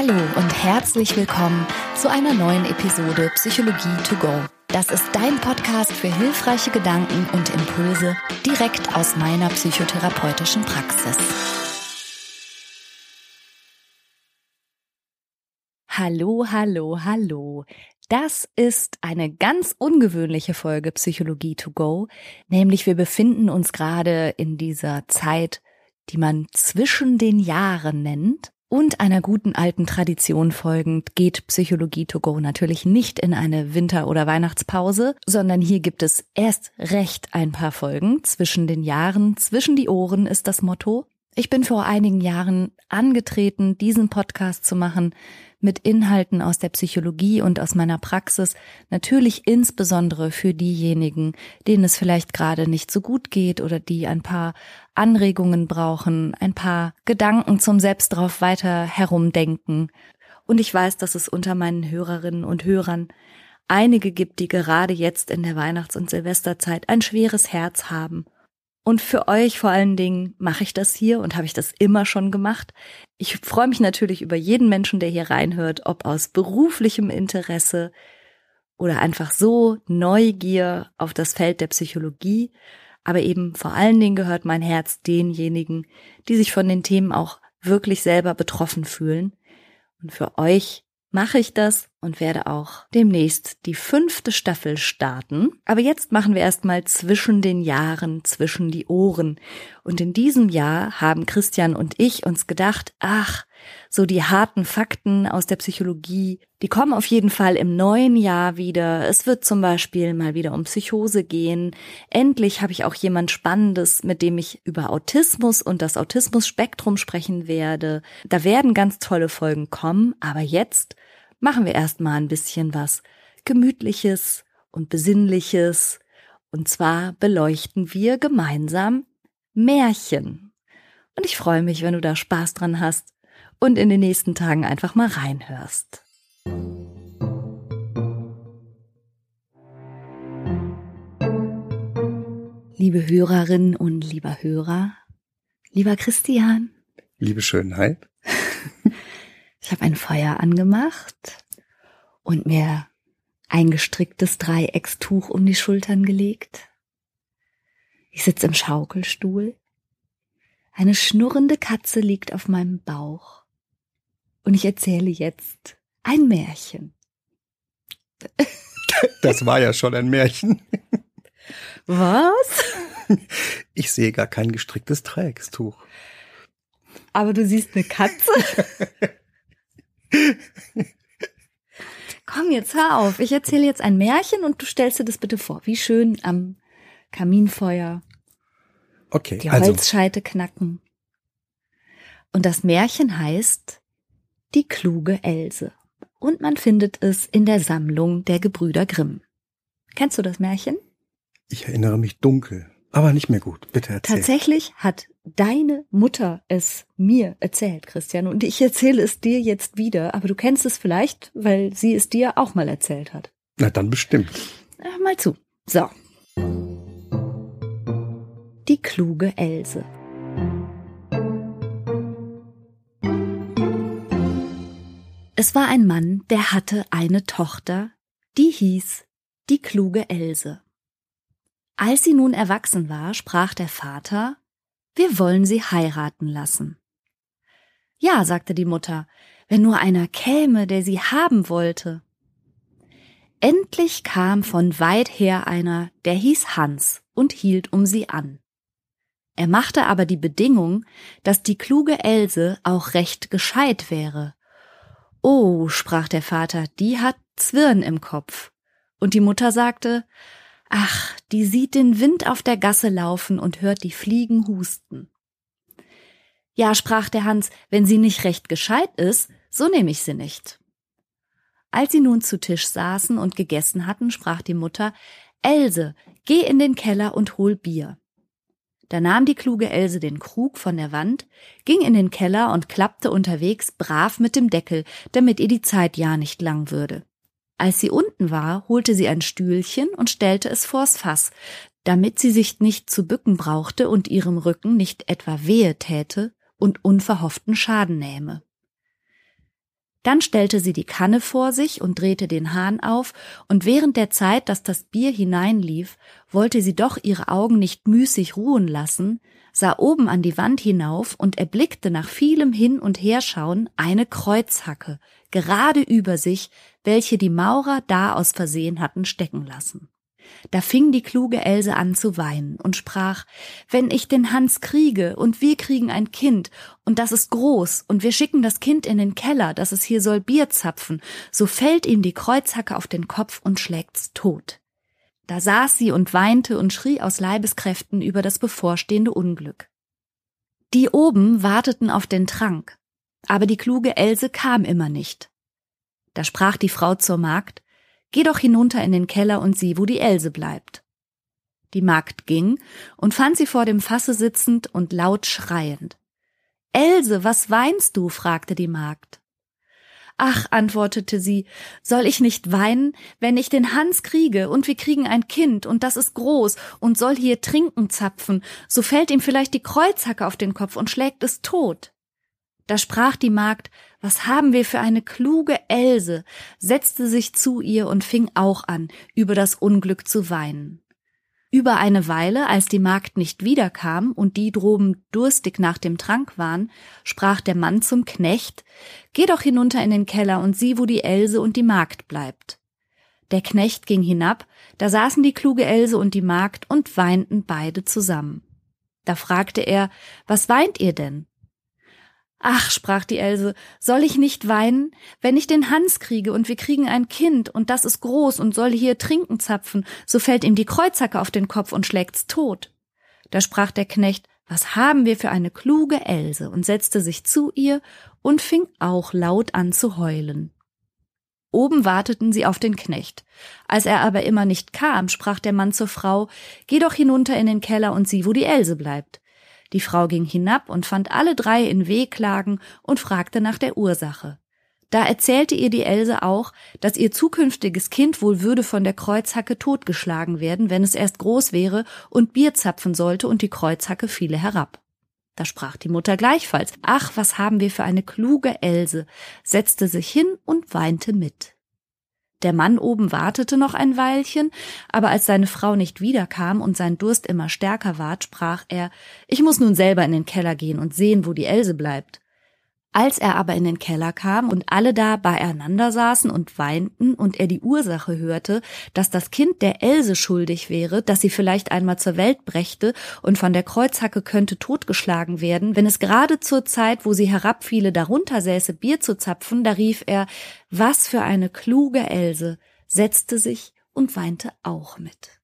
Hallo und herzlich willkommen zu einer neuen Episode Psychologie to go. Das ist dein Podcast für hilfreiche Gedanken und Impulse direkt aus meiner psychotherapeutischen Praxis. Hallo, hallo, hallo. Das ist eine ganz ungewöhnliche Folge Psychologie to go, nämlich wir befinden uns gerade in dieser Zeit, die man zwischen den Jahren nennt. Und einer guten alten Tradition folgend geht Psychologie to go natürlich nicht in eine Winter- oder Weihnachtspause, sondern hier gibt es erst recht ein paar Folgen zwischen den Jahren, zwischen die Ohren ist das Motto. Ich bin vor einigen Jahren angetreten, diesen Podcast zu machen mit Inhalten aus der Psychologie und aus meiner Praxis, natürlich insbesondere für diejenigen, denen es vielleicht gerade nicht so gut geht oder die ein paar Anregungen brauchen, ein paar Gedanken zum Selbst drauf weiter herumdenken. Und ich weiß, dass es unter meinen Hörerinnen und Hörern einige gibt, die gerade jetzt in der Weihnachts- und Silvesterzeit ein schweres Herz haben und für euch vor allen Dingen mache ich das hier und habe ich das immer schon gemacht. Ich freue mich natürlich über jeden Menschen, der hier reinhört, ob aus beruflichem Interesse oder einfach so Neugier auf das Feld der Psychologie. Aber eben vor allen Dingen gehört mein Herz denjenigen, die sich von den Themen auch wirklich selber betroffen fühlen. Und für euch mache ich das und werde auch demnächst die fünfte Staffel starten. Aber jetzt machen wir erstmal zwischen den Jahren, zwischen die Ohren. Und in diesem Jahr haben Christian und ich uns gedacht, ach, so die harten Fakten aus der Psychologie, die kommen auf jeden Fall im neuen Jahr wieder. Es wird zum Beispiel mal wieder um Psychose gehen. Endlich habe ich auch jemand Spannendes, mit dem ich über Autismus und das Autismus-Spektrum sprechen werde. Da werden ganz tolle Folgen kommen, aber jetzt machen wir erstmal ein bisschen was Gemütliches und Besinnliches. Und zwar beleuchten wir gemeinsam Märchen. Und ich freue mich, wenn du da Spaß dran hast und in den nächsten Tagen einfach mal reinhörst. Liebe Hörerinnen und lieber Hörer, lieber Christian. Liebe Schönheit. Ich habe ein Feuer angemacht und mir ein gestricktes Dreieckstuch um die Schultern gelegt. Ich sitze im Schaukelstuhl. Eine schnurrende Katze liegt auf meinem Bauch. Und ich erzähle jetzt ein Märchen. Das war ja schon ein Märchen. Was? Ich sehe gar kein gestricktes Dreieckstuch. Aber du siehst eine Katze? Komm, jetzt hör auf. Ich erzähle jetzt ein Märchen und du stellst dir das bitte vor. Wie schön am Kaminfeuer. Okay, Die also Holzscheite knacken. Und das Märchen heißt Die kluge Else. Und man findet es in der Sammlung der Gebrüder Grimm. Kennst du das Märchen? ich erinnere mich dunkel, aber nicht mehr gut. Bitte erzähl. Tatsächlich hat deine Mutter es mir erzählt, Christian, und ich erzähle es dir jetzt wieder, aber du kennst es vielleicht, weil sie es dir auch mal erzählt hat. Na dann bestimmt. Hör mal zu. So. Die kluge Else. Es war ein Mann, der hatte eine Tochter, die hieß die kluge Else. Als sie nun erwachsen war, sprach der Vater, wir wollen sie heiraten lassen. Ja, sagte die Mutter, wenn nur einer käme, der sie haben wollte. Endlich kam von weit her einer, der hieß Hans und hielt um sie an. Er machte aber die Bedingung, dass die kluge Else auch recht gescheit wäre. Oh, sprach der Vater, die hat Zwirn im Kopf. Und die Mutter sagte, ach, die sieht den Wind auf der Gasse laufen und hört die Fliegen husten. Ja, sprach der Hans, wenn sie nicht recht gescheit ist, so nehme ich sie nicht. Als sie nun zu Tisch saßen und gegessen hatten, sprach die Mutter, Else, geh in den Keller und hol Bier. Da nahm die kluge Else den Krug von der Wand, ging in den Keller und klappte unterwegs brav mit dem Deckel, damit ihr die Zeit ja nicht lang würde. Als sie unten war, holte sie ein Stühlchen und stellte es vors Fass, damit sie sich nicht zu bücken brauchte und ihrem Rücken nicht etwa wehe täte und unverhofften Schaden nähme. Dann stellte sie die Kanne vor sich und drehte den Hahn auf, und während der Zeit, dass das Bier hineinlief, wollte sie doch ihre Augen nicht müßig ruhen lassen, sah oben an die Wand hinauf und erblickte nach vielem Hin- und Herschauen eine Kreuzhacke, gerade über sich, welche die Maurer da aus Versehen hatten stecken lassen. Da fing die kluge Else an zu weinen und sprach, wenn ich den Hans kriege und wir kriegen ein Kind und das ist groß und wir schicken das Kind in den Keller, dass es hier soll Bier zapfen, so fällt ihm die Kreuzhacke auf den Kopf und schlägt's tot. Da saß sie und weinte und schrie aus Leibeskräften über das bevorstehende Unglück. Die oben warteten auf den Trank, aber die kluge Else kam immer nicht. Da sprach die Frau zur Magd, Geh doch hinunter in den Keller und sieh, wo die Else bleibt. Die Magd ging und fand sie vor dem Fasse sitzend und laut schreiend. Else, was weinst du? fragte die Magd. Ach, antwortete sie, soll ich nicht weinen, wenn ich den Hans kriege und wir kriegen ein Kind und das ist groß und soll hier trinken zapfen, so fällt ihm vielleicht die Kreuzhacke auf den Kopf und schlägt es tot. Da sprach die Magd, was haben wir für eine kluge Else, setzte sich zu ihr und fing auch an, über das Unglück zu weinen. Über eine Weile, als die Magd nicht wiederkam und die droben durstig nach dem Trank waren, sprach der Mann zum Knecht, Geh doch hinunter in den Keller und sieh, wo die Else und die Magd bleibt. Der Knecht ging hinab, da saßen die kluge Else und die Magd und weinten beide zusammen. Da fragte er, was weint ihr denn? Ach, sprach die Else, soll ich nicht weinen, wenn ich den Hans kriege und wir kriegen ein Kind und das ist groß und soll hier trinken zapfen, so fällt ihm die Kreuzhacke auf den Kopf und schlägt's tot. Da sprach der Knecht, was haben wir für eine kluge Else und setzte sich zu ihr und fing auch laut an zu heulen. Oben warteten sie auf den Knecht. Als er aber immer nicht kam, sprach der Mann zur Frau, Geh doch hinunter in den Keller und sieh, wo die Else bleibt. Die Frau ging hinab und fand alle drei in Wehklagen und fragte nach der Ursache. Da erzählte ihr die Else auch, dass ihr zukünftiges Kind wohl würde von der Kreuzhacke totgeschlagen werden, wenn es erst groß wäre und Bier zapfen sollte und die Kreuzhacke fiele herab. Da sprach die Mutter gleichfalls, ach, was haben wir für eine kluge Else, setzte sich hin und weinte mit. Der Mann oben wartete noch ein Weilchen, aber als seine Frau nicht wiederkam und sein Durst immer stärker ward, sprach er, ich muss nun selber in den Keller gehen und sehen, wo die Else bleibt. Als er aber in den Keller kam und alle da beieinander saßen und weinten und er die Ursache hörte, dass das Kind der Else schuldig wäre, dass sie vielleicht einmal zur Welt brächte und von der Kreuzhacke könnte totgeschlagen werden, wenn es gerade zur Zeit, wo sie herabfiele, darunter säße, Bier zu zapfen, da rief er, was für eine kluge Else, setzte sich und weinte auch mit.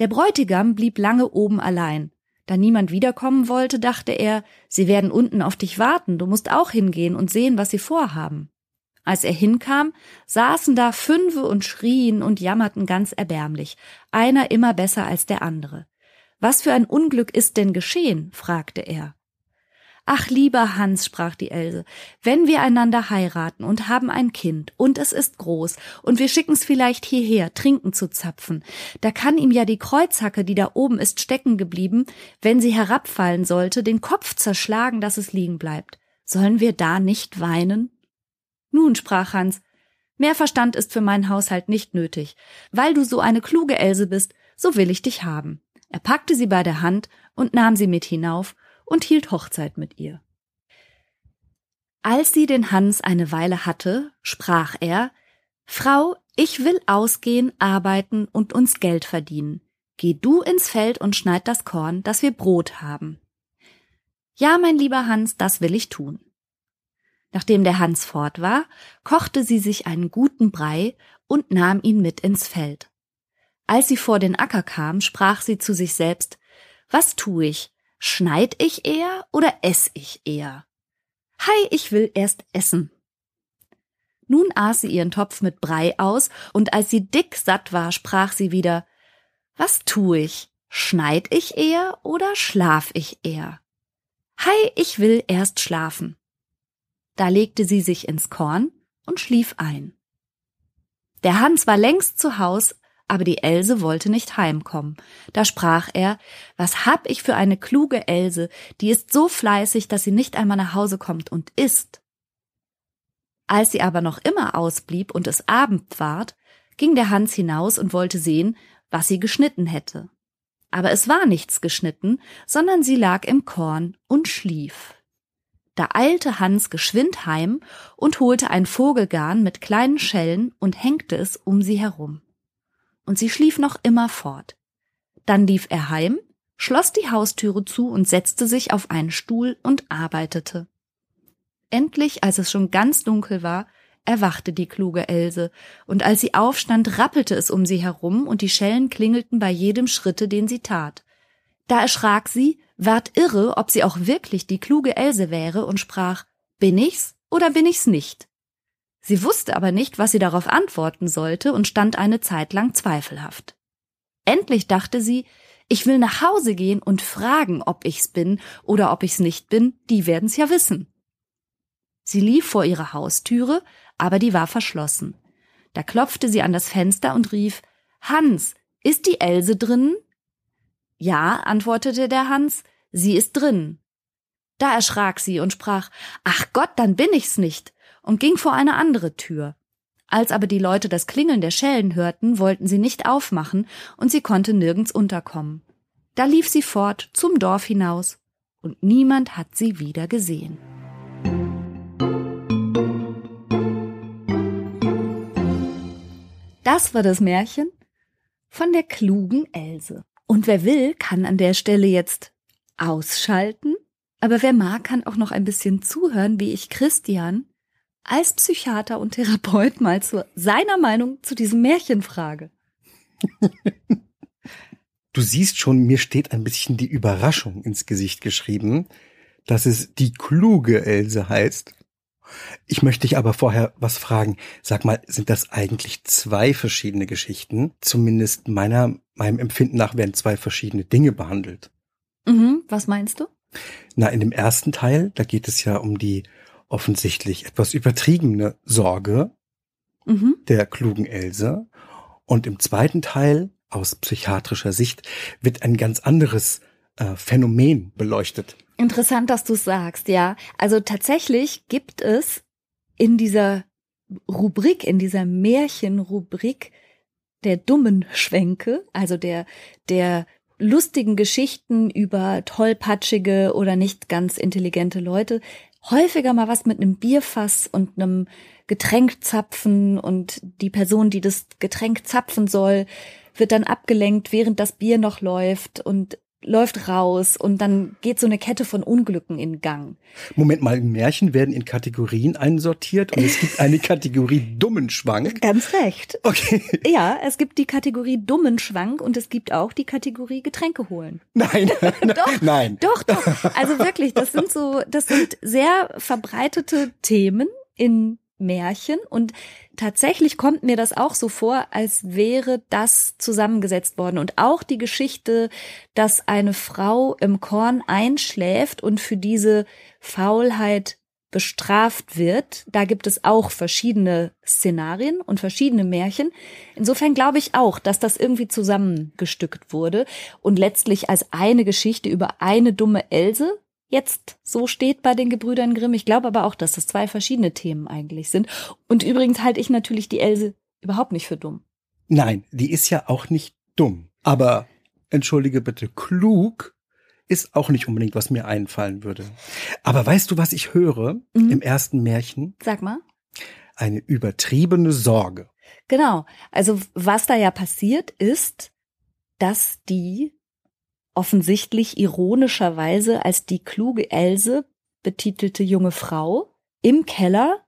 Der Bräutigam blieb lange oben allein, da niemand wiederkommen wollte, dachte er, sie werden unten auf dich warten, du musst auch hingehen und sehen, was sie vorhaben. Als er hinkam, saßen da Fünfe und schrien und jammerten ganz erbärmlich, einer immer besser als der andere. Was für ein Unglück ist denn geschehen? fragte er. Ach, lieber Hans, sprach die Else, wenn wir einander heiraten und haben ein Kind und es ist groß und wir schicken's vielleicht hierher, trinken zu zapfen, da kann ihm ja die Kreuzhacke, die da oben ist stecken geblieben, wenn sie herabfallen sollte, den Kopf zerschlagen, dass es liegen bleibt. Sollen wir da nicht weinen? Nun, sprach Hans, mehr Verstand ist für meinen Haushalt nicht nötig. Weil du so eine kluge Else bist, so will ich dich haben. Er packte sie bei der Hand und nahm sie mit hinauf und hielt Hochzeit mit ihr. Als sie den Hans eine Weile hatte, sprach er Frau, ich will ausgehen, arbeiten und uns Geld verdienen. Geh du ins Feld und schneid das Korn, dass wir Brot haben. Ja, mein lieber Hans, das will ich tun. Nachdem der Hans fort war, kochte sie sich einen guten Brei und nahm ihn mit ins Feld. Als sie vor den Acker kam, sprach sie zu sich selbst Was tu ich? Schneid ich eher oder ess ich eher? Hei, ich will erst essen. Nun aß sie ihren Topf mit Brei aus, und als sie dick satt war, sprach sie wieder Was tu ich? Schneid ich eher oder schlaf ich eher? Hei, ich will erst schlafen. Da legte sie sich ins Korn und schlief ein. Der Hans war längst zu Haus, aber die Else wollte nicht heimkommen. Da sprach er, was hab ich für eine kluge Else, die ist so fleißig, dass sie nicht einmal nach Hause kommt und isst. Als sie aber noch immer ausblieb und es Abend ward, ging der Hans hinaus und wollte sehen, was sie geschnitten hätte. Aber es war nichts geschnitten, sondern sie lag im Korn und schlief. Da eilte Hans geschwind heim und holte ein Vogelgarn mit kleinen Schellen und hängte es um sie herum. Und sie schlief noch immer fort. Dann lief er heim, schloss die Haustüre zu und setzte sich auf einen Stuhl und arbeitete. Endlich, als es schon ganz dunkel war, erwachte die kluge Else, und als sie aufstand, rappelte es um sie herum, und die Schellen klingelten bei jedem Schritte, den sie tat. Da erschrak sie, ward irre, ob sie auch wirklich die kluge Else wäre, und sprach Bin ich's oder bin ich's nicht? Sie wusste aber nicht, was sie darauf antworten sollte, und stand eine Zeit lang zweifelhaft. Endlich dachte sie, ich will nach Hause gehen und fragen, ob ich's bin oder ob ich's nicht bin, die werden's ja wissen. Sie lief vor ihre Haustüre, aber die war verschlossen. Da klopfte sie an das Fenster und rief Hans, ist die Else drinnen? Ja, antwortete der Hans, sie ist drin. Da erschrak sie und sprach Ach Gott, dann bin ich's nicht, und ging vor eine andere Tür. Als aber die Leute das Klingeln der Schellen hörten, wollten sie nicht aufmachen, und sie konnte nirgends unterkommen. Da lief sie fort zum Dorf hinaus, und niemand hat sie wieder gesehen. Das war das Märchen von der klugen Else. Und wer will, kann an der Stelle jetzt ausschalten, aber wer mag, kann auch noch ein bisschen zuhören, wie ich Christian als Psychiater und Therapeut mal zu seiner Meinung zu diesem Märchen frage. Du siehst schon, mir steht ein bisschen die Überraschung ins Gesicht geschrieben, dass es die kluge Else heißt ich möchte dich aber vorher was fragen. Sag mal, sind das eigentlich zwei verschiedene Geschichten? Zumindest meiner, meinem Empfinden nach werden zwei verschiedene Dinge behandelt. Mhm, was meinst du? Na, in dem ersten Teil, da geht es ja um die offensichtlich etwas übertriebene Sorge mhm. der klugen Else. Und im zweiten Teil, aus psychiatrischer Sicht, wird ein ganz anderes äh, Phänomen beleuchtet. Interessant, dass du sagst, ja. Also tatsächlich gibt es in dieser Rubrik, in dieser Märchenrubrik der dummen Schwänke, also der, der lustigen Geschichten über tollpatschige oder nicht ganz intelligente Leute, häufiger mal was mit einem Bierfass und einem Getränk zapfen und die Person, die das Getränk zapfen soll, wird dann abgelenkt, während das Bier noch läuft. Und läuft raus und dann geht so eine Kette von Unglücken in Gang. Moment mal, Märchen werden in Kategorien einsortiert und es gibt eine Kategorie dummen Schwank. Ganz recht. Okay. Ja, es gibt die Kategorie dummen Schwank und es gibt auch die Kategorie Getränke holen. Nein, doch, nein. Doch, doch. Also wirklich, das sind so, das sind sehr verbreitete Themen in Märchen und tatsächlich kommt mir das auch so vor, als wäre das zusammengesetzt worden und auch die Geschichte, dass eine Frau im Korn einschläft und für diese Faulheit bestraft wird. Da gibt es auch verschiedene Szenarien und verschiedene Märchen. Insofern glaube ich auch, dass das irgendwie zusammengestückt wurde und letztlich als eine Geschichte über eine dumme Else jetzt so steht bei den Gebrüdern Grimm. Ich glaube aber auch, dass das zwei verschiedene Themen eigentlich sind. Und übrigens halte ich natürlich die Else überhaupt nicht für dumm. Nein, die ist ja auch nicht dumm. Aber, entschuldige bitte, klug ist auch nicht unbedingt, was mir einfallen würde. Aber weißt du, was ich höre mhm. im ersten Märchen? Sag mal. Eine übertriebene Sorge. Genau. Also was da ja passiert ist, dass die offensichtlich ironischerweise als die kluge Else betitelte junge Frau im Keller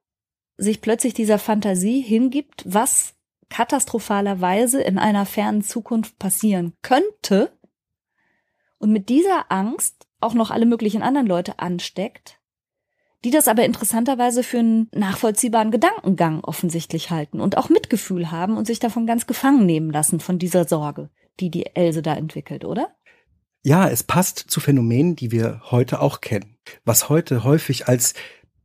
sich plötzlich dieser Fantasie hingibt, was katastrophalerweise in einer fernen Zukunft passieren könnte und mit dieser Angst auch noch alle möglichen anderen Leute ansteckt, die das aber interessanterweise für einen nachvollziehbaren Gedankengang offensichtlich halten und auch Mitgefühl haben und sich davon ganz gefangen nehmen lassen von dieser Sorge, die die Else da entwickelt, oder? Ja, es passt zu Phänomenen, die wir heute auch kennen. Was heute häufig als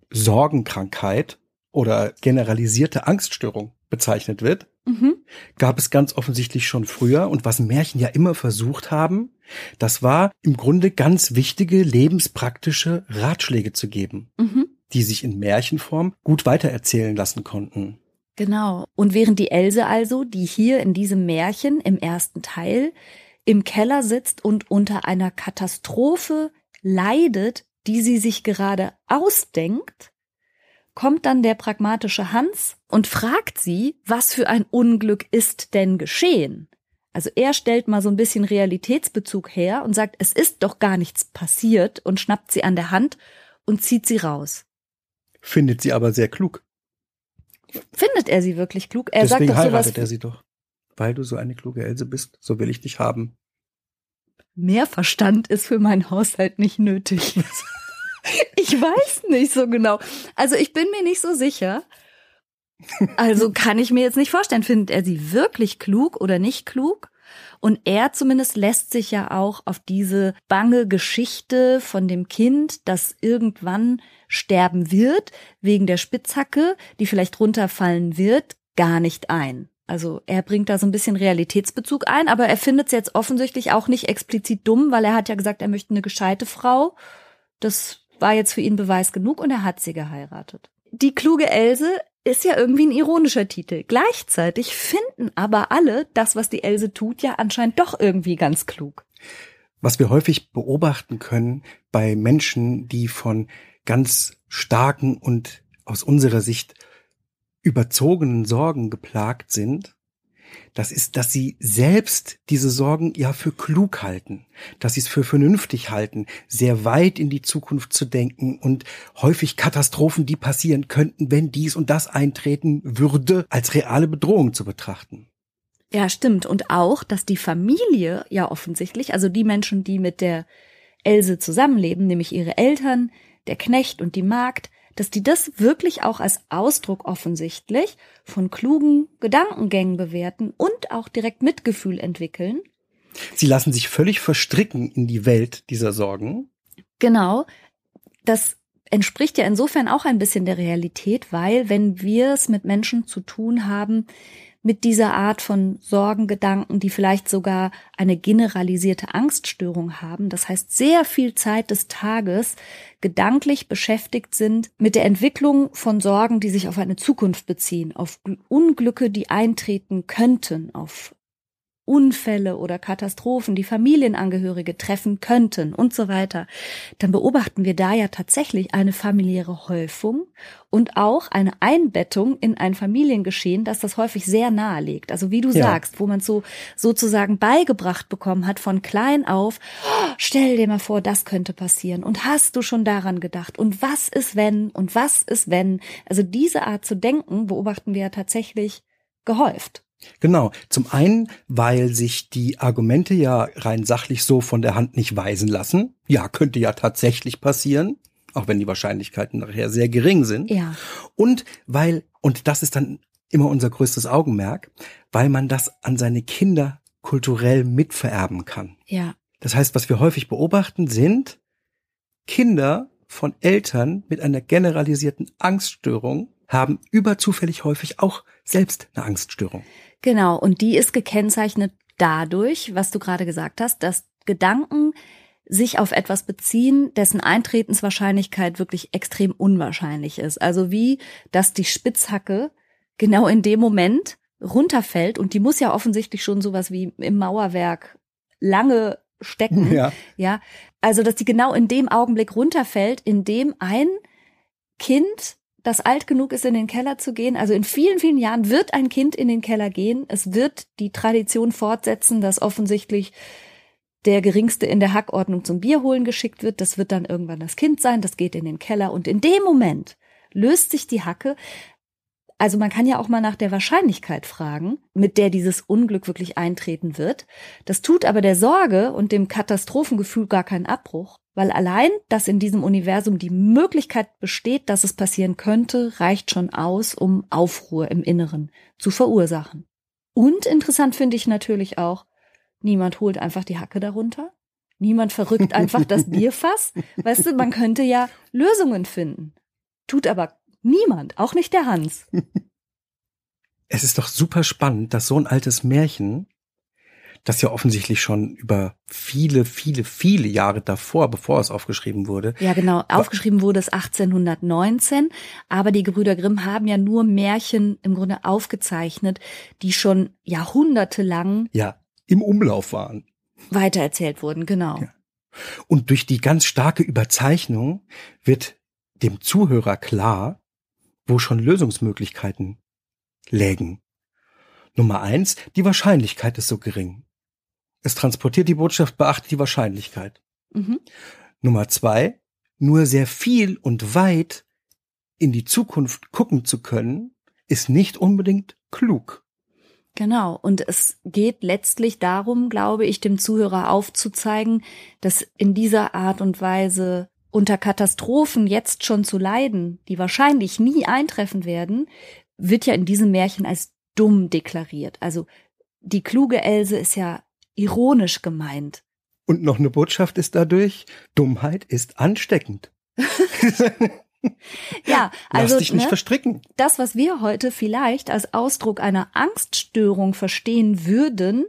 Sorgenkrankheit oder generalisierte Angststörung bezeichnet wird, mhm. gab es ganz offensichtlich schon früher. Und was Märchen ja immer versucht haben, das war im Grunde ganz wichtige lebenspraktische Ratschläge zu geben. Mhm. die sich in Märchenform gut weitererzählen lassen konnten. Genau. Und während die Else also, die hier in diesem Märchen im ersten Teil im Keller sitzt und unter einer Katastrophe leidet, die sie sich gerade ausdenkt, kommt dann der pragmatische Hans und fragt sie, was für ein Unglück ist denn geschehen? Also er stellt mal so ein bisschen Realitätsbezug her und sagt, es ist doch gar nichts passiert und schnappt sie an der Hand und zieht sie raus. Findet sie aber sehr klug. Findet er sie wirklich klug? Er Deswegen sagt doch heiratet sowas. er sie doch. Weil du so eine kluge Else bist, so will ich dich haben. Mehr Verstand ist für meinen Haushalt nicht nötig. ich weiß nicht so genau. Also ich bin mir nicht so sicher. Also kann ich mir jetzt nicht vorstellen, findet er sie wirklich klug oder nicht klug? Und er zumindest lässt sich ja auch auf diese bange Geschichte von dem Kind, das irgendwann sterben wird, wegen der Spitzhacke, die vielleicht runterfallen wird, gar nicht ein. Also er bringt da so ein bisschen Realitätsbezug ein, aber er findet es jetzt offensichtlich auch nicht explizit dumm, weil er hat ja gesagt, er möchte eine gescheite Frau. Das war jetzt für ihn Beweis genug und er hat sie geheiratet. Die kluge Else ist ja irgendwie ein ironischer Titel. Gleichzeitig finden aber alle das, was die Else tut, ja anscheinend doch irgendwie ganz klug. Was wir häufig beobachten können bei Menschen, die von ganz starken und aus unserer Sicht überzogenen Sorgen geplagt sind, das ist, dass sie selbst diese Sorgen ja für klug halten, dass sie es für vernünftig halten, sehr weit in die Zukunft zu denken und häufig Katastrophen, die passieren könnten, wenn dies und das eintreten würde, als reale Bedrohung zu betrachten. Ja, stimmt. Und auch, dass die Familie ja offensichtlich, also die Menschen, die mit der Else zusammenleben, nämlich ihre Eltern, der Knecht und die Magd, dass die das wirklich auch als Ausdruck offensichtlich von klugen Gedankengängen bewerten und auch direkt Mitgefühl entwickeln. Sie lassen sich völlig verstricken in die Welt dieser Sorgen. Genau. Das entspricht ja insofern auch ein bisschen der Realität, weil wenn wir es mit Menschen zu tun haben, mit dieser Art von Sorgengedanken, die vielleicht sogar eine generalisierte Angststörung haben, das heißt sehr viel Zeit des Tages gedanklich beschäftigt sind mit der Entwicklung von Sorgen, die sich auf eine Zukunft beziehen, auf Unglücke, die eintreten könnten, auf Unfälle oder Katastrophen, die Familienangehörige treffen könnten und so weiter, dann beobachten wir da ja tatsächlich eine familiäre Häufung und auch eine Einbettung in ein Familiengeschehen, das das häufig sehr nahe liegt. Also wie du Ja. sagst, wo man so sozusagen beigebracht bekommen hat von klein auf, "Oh, stell dir mal vor, das könnte passieren und hast du schon daran gedacht und was ist wenn und was ist wenn? Also diese Art zu denken beobachten wir ja tatsächlich gehäuft. Genau. Zum einen, weil sich die Argumente ja rein sachlich so von der Hand nicht weisen lassen. Ja, könnte ja tatsächlich passieren, auch wenn die Wahrscheinlichkeiten nachher sehr gering sind. Ja. Und weil, und das ist dann immer unser größtes Augenmerk, weil man das an seine Kinder kulturell mitvererben kann. Ja, Das heißt, was wir häufig beobachten, sind Kinder von Eltern mit einer generalisierten Angststörung haben überzufällig häufig auch selbst eine Angststörung. Genau. Und die ist gekennzeichnet dadurch, was du gerade gesagt hast, dass Gedanken sich auf etwas beziehen, dessen Eintretenswahrscheinlichkeit wirklich extrem unwahrscheinlich ist. Also wie, dass die Spitzhacke genau in dem Moment runterfällt und die muss ja offensichtlich schon sowas wie im Mauerwerk lange stecken. Ja. Ja, also dass die genau in dem Augenblick runterfällt, in dem ein Kind, das alt genug ist, in den Keller zu gehen, also in vielen, vielen Jahren wird ein Kind in den Keller gehen. Es wird die Tradition fortsetzen, dass offensichtlich der Geringste in der Hackordnung zum Bier holen geschickt wird. Das wird dann irgendwann das Kind sein, das geht in den Keller und in dem Moment löst sich die Hacke. Also man kann ja auch mal nach der Wahrscheinlichkeit fragen, mit der dieses Unglück wirklich eintreten wird. Das tut aber der Sorge und dem Katastrophengefühl gar keinen Abbruch, weil allein, dass in diesem Universum die Möglichkeit besteht, dass es passieren könnte, reicht schon aus, um Aufruhr im Inneren zu verursachen. Und interessant finde ich natürlich auch, niemand holt einfach die Hacke darunter. Niemand verrückt einfach das Bierfass. Weißt du, man könnte ja Lösungen finden. Tut aber niemand, auch nicht der Hans. Es ist doch super spannend, dass so ein altes Märchen das ja offensichtlich schon über viele, viele, viele Jahre davor, bevor es aufgeschrieben wurde. Ja, genau. Aufgeschrieben wurde es 1819, aber die Gebrüder Grimm haben ja nur Märchen im Grunde aufgezeichnet, die schon jahrhundertelang ja, im Umlauf waren. Weitererzählt wurden, genau. Ja. Und durch die ganz starke Überzeichnung wird dem Zuhörer klar, wo schon Lösungsmöglichkeiten lägen. Nummer eins, die Wahrscheinlichkeit ist so gering. Es transportiert die Botschaft, beachtet die Wahrscheinlichkeit. Mhm. Nummer zwei, nur sehr viel und weit in die Zukunft gucken zu können, ist nicht unbedingt klug. Genau. Und es geht letztlich darum, glaube ich, dem Zuhörer aufzuzeigen, dass in dieser Art und Weise unter Katastrophen jetzt schon zu leiden, die wahrscheinlich nie eintreffen werden, wird ja in diesem Märchen als dumm deklariert. Also die kluge Else ist ja ironisch gemeint. Und noch eine Botschaft ist dadurch, Dummheit ist ansteckend. ja, also Lass dich nicht ne, verstricken. Das, was wir heute vielleicht als Ausdruck einer Angststörung verstehen würden,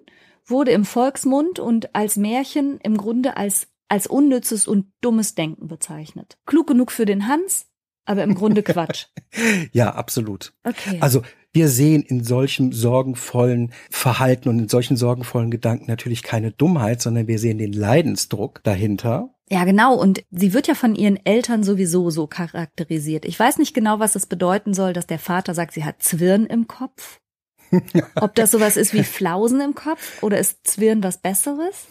wurde im Volksmund und als Märchen im Grunde als als unnützes und dummes Denken bezeichnet. Klug genug für den Hans, aber im Grunde Quatsch. ja, absolut. Okay. Also wir sehen in solchem sorgenvollen Verhalten und in solchen sorgenvollen Gedanken natürlich keine Dummheit, sondern wir sehen den Leidensdruck dahinter. Ja, genau. Und sie wird ja von ihren Eltern sowieso so charakterisiert. Ich weiß nicht genau, was es bedeuten soll, dass der Vater sagt, sie hat Zwirn im Kopf. Ob das sowas ist wie Flausen im Kopf oder ist Zwirn was Besseres?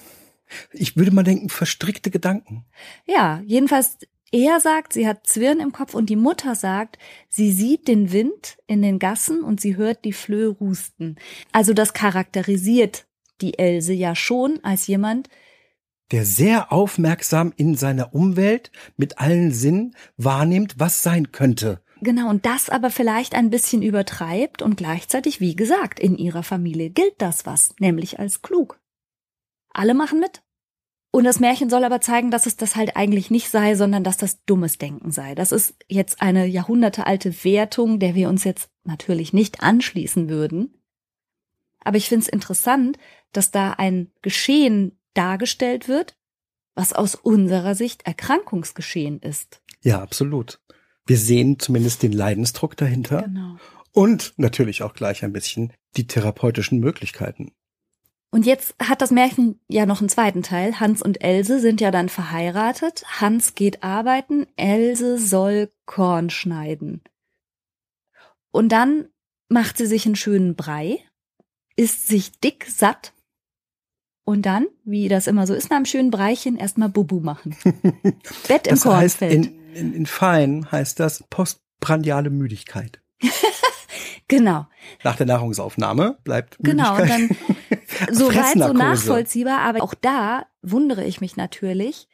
Ich würde mal denken, verstrickte Gedanken. Ja, jedenfalls er sagt, sie hat Zwirn im Kopf und die Mutter sagt, sie sieht den Wind in den Gassen und sie hört die Flöhe rusten. Also das charakterisiert die Else ja schon als jemand, der sehr aufmerksam in seiner Umwelt mit allen Sinnen wahrnimmt, was sein könnte. Genau, und das aber vielleicht ein bisschen übertreibt und gleichzeitig, wie gesagt, in ihrer Familie gilt das was, nämlich als klug. Alle machen mit. Und das Märchen soll aber zeigen, dass es das halt eigentlich nicht sei, sondern dass das dummes Denken sei. Das ist jetzt eine jahrhundertealte Wertung, der wir uns jetzt natürlich nicht anschließen würden. Aber ich finde es interessant, dass da ein Geschehen dargestellt wird, was aus unserer Sicht Erkrankungsgeschehen ist. Ja, absolut. Wir sehen zumindest den Leidensdruck dahinter. Genau. Und natürlich auch gleich ein bisschen die therapeutischen Möglichkeiten. Und jetzt hat das Märchen ja noch einen zweiten Teil. Hans und Else sind ja dann verheiratet. Hans geht arbeiten, Else soll Korn schneiden. Und dann macht sie sich einen schönen Brei, isst sich dick satt und dann, wie das immer so ist, nach einem schönen Breichen erstmal Bubu machen. Bett im das Kornfeld. Heißt in, in, in Fein heißt das postprandiale Müdigkeit. Genau. Nach der Nahrungsaufnahme bleibt Genau, und dann so weit so nachvollziehbar, aber auch da wundere ich mich natürlich,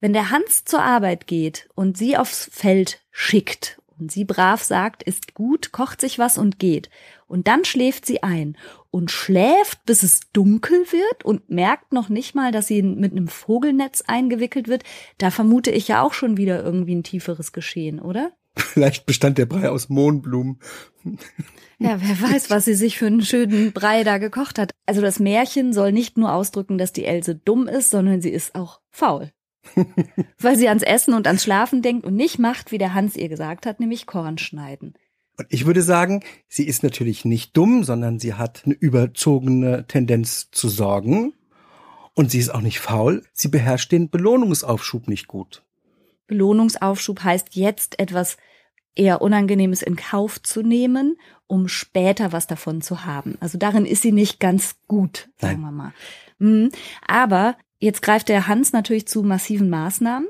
wenn der Hans zur Arbeit geht und sie aufs Feld schickt und sie brav sagt, ist gut, kocht sich was und geht. Und dann schläft sie ein und schläft, bis es dunkel wird und merkt noch nicht mal, dass sie mit einem Vogelnetz eingewickelt wird. Da vermute ich ja auch schon wieder irgendwie ein tieferes Geschehen, oder? Vielleicht bestand der Brei aus Mohnblumen. Ja, wer weiß, was sie sich für einen schönen Brei da gekocht hat. Also das Märchen soll nicht nur ausdrücken, dass die Else dumm ist, sondern sie ist auch faul. Weil sie ans Essen und ans Schlafen denkt und nicht macht, wie der Hans ihr gesagt hat, nämlich Korn schneiden. Und ich würde sagen, sie ist natürlich nicht dumm, sondern sie hat eine überzogene Tendenz zu sorgen. Und sie ist auch nicht faul. Sie beherrscht den Belohnungsaufschub nicht gut. Belohnungsaufschub heißt jetzt etwas eher Unangenehmes in Kauf zu nehmen, um später was davon zu haben. Also darin ist sie nicht ganz gut, sagen Nein. wir mal. Mhm. Aber jetzt greift der Hans natürlich zu massiven Maßnahmen.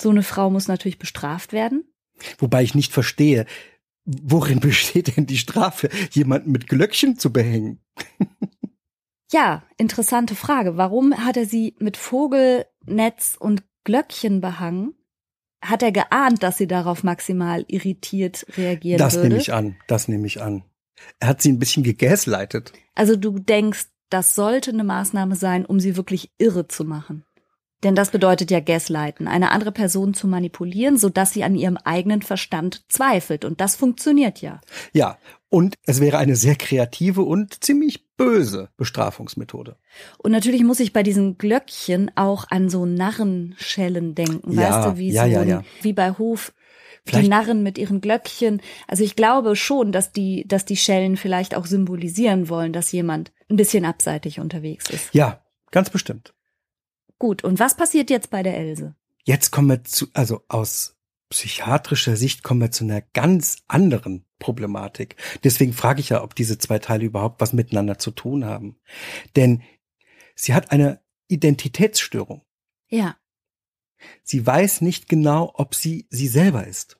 So eine Frau muss natürlich bestraft werden. Wobei ich nicht verstehe, worin besteht denn die Strafe, jemanden mit Glöckchen zu behängen? Ja, interessante Frage. Warum hat er sie mit Vogelnetz und Glöckchen behangen? Hat er geahnt, dass sie darauf maximal irritiert reagieren Das würde? nehme ich an, das nehme ich an. Er hat sie ein bisschen gegaslightet. Also du denkst, das sollte eine Maßnahme sein, um sie wirklich irre zu machen. Denn das bedeutet ja Gaslighten, eine andere Person zu manipulieren, sodass sie an ihrem eigenen Verstand zweifelt. Und das funktioniert ja. Ja, Und es wäre eine sehr kreative und ziemlich böse Bestrafungsmethode. Und natürlich muss ich bei diesen Glöckchen auch an so Narrenschellen denken, Ja, weißt du, wie ja, so ja, ein, wie bei Hof die Vielleicht- Narren mit ihren Glöckchen. Also ich glaube schon, dass die, dass die Schellen vielleicht auch symbolisieren wollen, dass jemand ein bisschen abseitig unterwegs ist. Ja, ganz bestimmt. Gut. Und was passiert jetzt bei der Else? Jetzt kommen wir zu, also aus psychiatrischer Sicht kommen wir zu einer ganz anderen Problematik. Deswegen frage ich ja, ob diese zwei Teile überhaupt was miteinander zu tun haben. Denn sie hat eine Identitätsstörung. Ja. Sie weiß nicht genau, ob sie sie selber ist.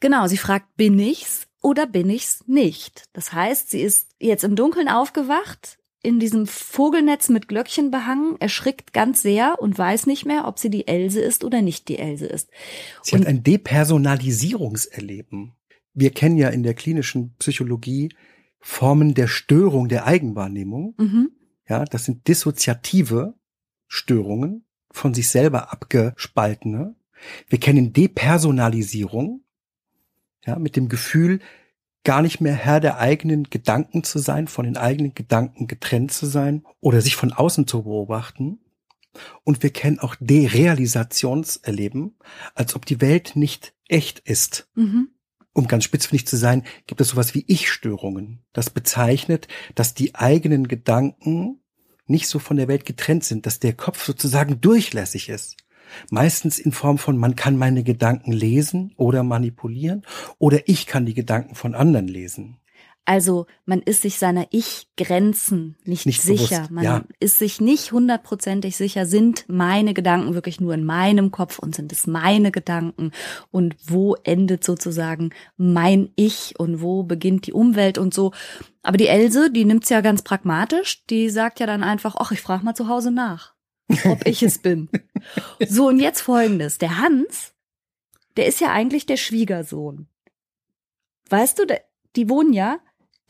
Genau, sie fragt, bin ich's oder bin ich's nicht? Das heißt, sie ist jetzt im Dunkeln aufgewacht, in diesem Vogelnetz mit Glöckchen behangen, erschrickt ganz sehr und weiß nicht mehr, ob sie die Else ist oder nicht die Else ist. Sie Und- hat ein Depersonalisierungserleben. Wir kennen ja in der klinischen Psychologie Formen der Störung der Eigenwahrnehmung. Mhm. Ja, das sind dissoziative Störungen, von sich selber abgespaltene. Wir kennen Depersonalisierung, ja, mit dem Gefühl, gar nicht mehr Herr der eigenen Gedanken zu sein, von den eigenen Gedanken getrennt zu sein oder sich von außen zu beobachten. Und wir kennen auch Derealisationserleben, als ob die Welt nicht echt ist. Mhm. Um ganz spitzfindig zu sein, gibt es sowas wie Ich-Störungen. Das bezeichnet, dass die eigenen Gedanken nicht so von der Welt getrennt sind, dass der Kopf sozusagen durchlässig ist. Meistens in Form von, man kann meine Gedanken lesen oder manipulieren oder ich kann die Gedanken von anderen lesen. Also man ist sich seiner Ich-Grenzen nicht, Nicht sicher. bewusst, Man ja. ist sich nicht hundertprozentig sicher, sind meine Gedanken wirklich nur in meinem Kopf und sind es meine Gedanken und wo endet sozusagen mein Ich und wo beginnt die Umwelt und so. Aber die Else, die nimmt's ja ganz pragmatisch, die sagt ja dann einfach, ach, ich frage mal zu Hause nach, ob ich es bin. So, und jetzt folgendes. Der Hans, der ist ja eigentlich der Schwiegersohn. Weißt du, die wohnen ja,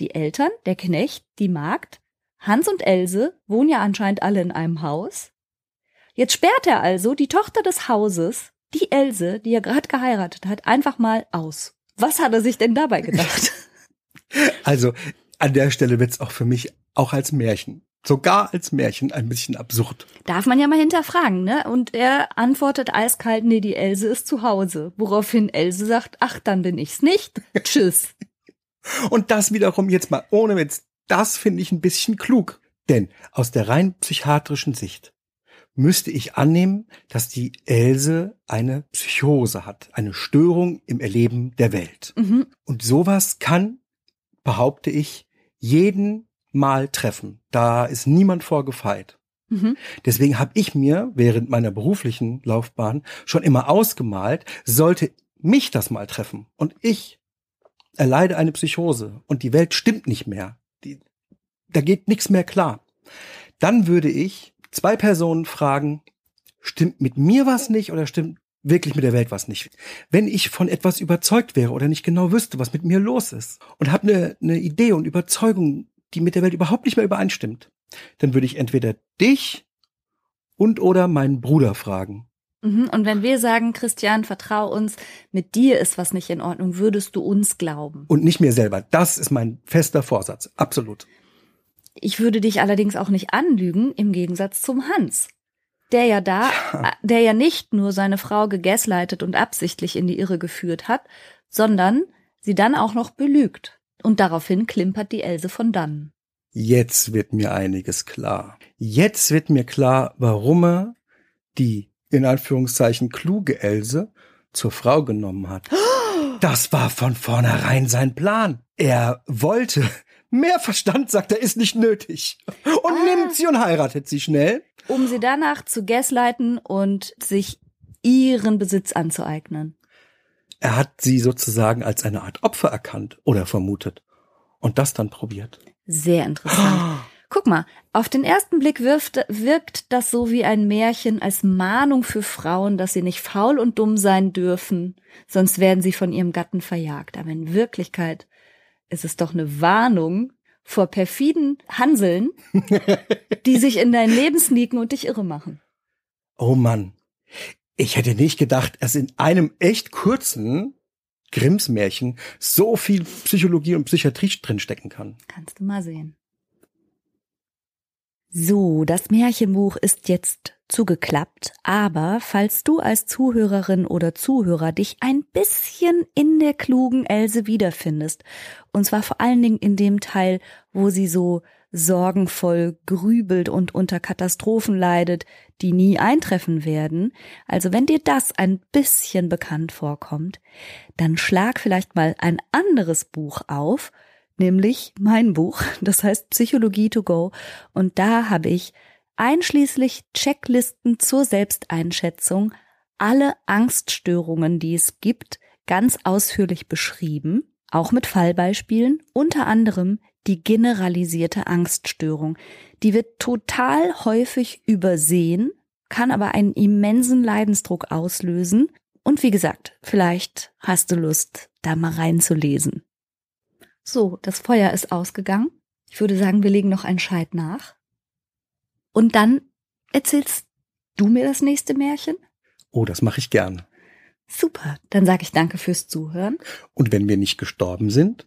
die Eltern, der Knecht, die Magd, Hans und Else wohnen ja anscheinend alle in einem Haus. Jetzt sperrt er also die Tochter des Hauses, die Else, die er gerade geheiratet hat, einfach mal aus. Was hat er sich denn dabei gedacht? Also an der Stelle wird's auch für mich auch als Märchen, sogar als Märchen ein bisschen absurd. Darf man ja mal hinterfragen, ne? Und er antwortet eiskalt, nee, die Else ist zu Hause. Woraufhin Else sagt, ach, dann bin ich's nicht. Tschüss. Und das wiederum jetzt mal ohne Witz, das finde ich ein bisschen klug. Denn aus der rein psychiatrischen Sicht müsste ich annehmen, dass die Else eine Psychose hat, eine Störung im Erleben der Welt. Mhm. Und sowas kann, behaupte ich, jeden mal treffen. Da ist niemand vorgefeit. Mhm. Deswegen habe ich mir während meiner beruflichen Laufbahn schon immer ausgemalt, sollte mich das mal treffen und ich erleide eine Psychose und die Welt stimmt nicht mehr, die, da geht nichts mehr klar, dann würde ich zwei Personen fragen, stimmt mit mir was nicht oder stimmt wirklich mit der Welt was nicht? Wenn ich von etwas überzeugt wäre oder nicht genau wüsste, was mit mir los ist und habe eine, eine Idee und Überzeugung, die mit der Welt überhaupt nicht mehr übereinstimmt, dann würde ich entweder dich und oder meinen Bruder fragen. Mhm. Und wenn wir sagen, Christian, vertrau uns, mit dir ist was nicht in Ordnung, würdest du uns glauben? Und nicht mir selber. Das ist mein fester Vorsatz. Absolut. Ich würde dich allerdings auch nicht anlügen, im Gegensatz zum Hans. Der ja da, äh, der ja nicht nur seine Frau gegaslightet und absichtlich in die Irre geführt hat, sondern sie dann auch noch belügt. Und daraufhin klimpert die Else von dannen. Jetzt wird mir einiges klar. Jetzt wird mir klar, warum er die, in Anführungszeichen, kluge Else zur Frau genommen hat. Das war von vornherein sein Plan. Er wollte. Mehr Verstand, sagt er, ist nicht nötig. Und Ah. nimmt sie und heiratet sie schnell. Um sie danach zu gaslighten und sich ihren Besitz anzueignen. Er hat sie sozusagen als eine Art Opfer erkannt oder vermutet. Und das dann probiert. Sehr interessant. Guck mal, auf den ersten Blick wirft, wirkt das so wie ein Märchen als Mahnung für Frauen, dass sie nicht faul und dumm sein dürfen, sonst werden sie von ihrem Gatten verjagt. Aber in Wirklichkeit ist es doch eine Warnung vor perfiden Hanseln, die sich in dein Leben sneaken und dich irre machen. Oh Mann. Ich hätte nicht gedacht, erst in einem echt kurzen Grimms Märchen so viel Psychologie und Psychiatrie drinstecken kann. Kannst du mal sehen. So, das Märchenbuch ist jetzt zugeklappt, aber falls du als Zuhörerin oder Zuhörer dich ein bisschen in der klugen Else wiederfindest, und zwar vor allen Dingen in dem Teil, wo sie so sorgenvoll grübelt und unter Katastrophen leidet, die nie eintreffen werden, also wenn dir das ein bisschen bekannt vorkommt, dann schlag vielleicht mal ein anderes Buch auf, nämlich mein Buch, das heißt Psychologie to go, und da habe ich einschließlich Checklisten zur Selbsteinschätzung alle Angststörungen, die es gibt, ganz ausführlich beschrieben, auch mit Fallbeispielen, unter anderem die generalisierte Angststörung. Die wird total häufig übersehen, kann aber einen immensen Leidensdruck auslösen. Und wie gesagt, vielleicht hast du Lust, da mal reinzulesen. So, das Feuer ist ausgegangen. Ich würde sagen, wir legen noch einen Scheit nach. Und dann erzählst du mir das nächste Märchen? Oh, das mache ich gern. Super, dann sage ich danke fürs Zuhören. Und wenn wir nicht gestorben sind?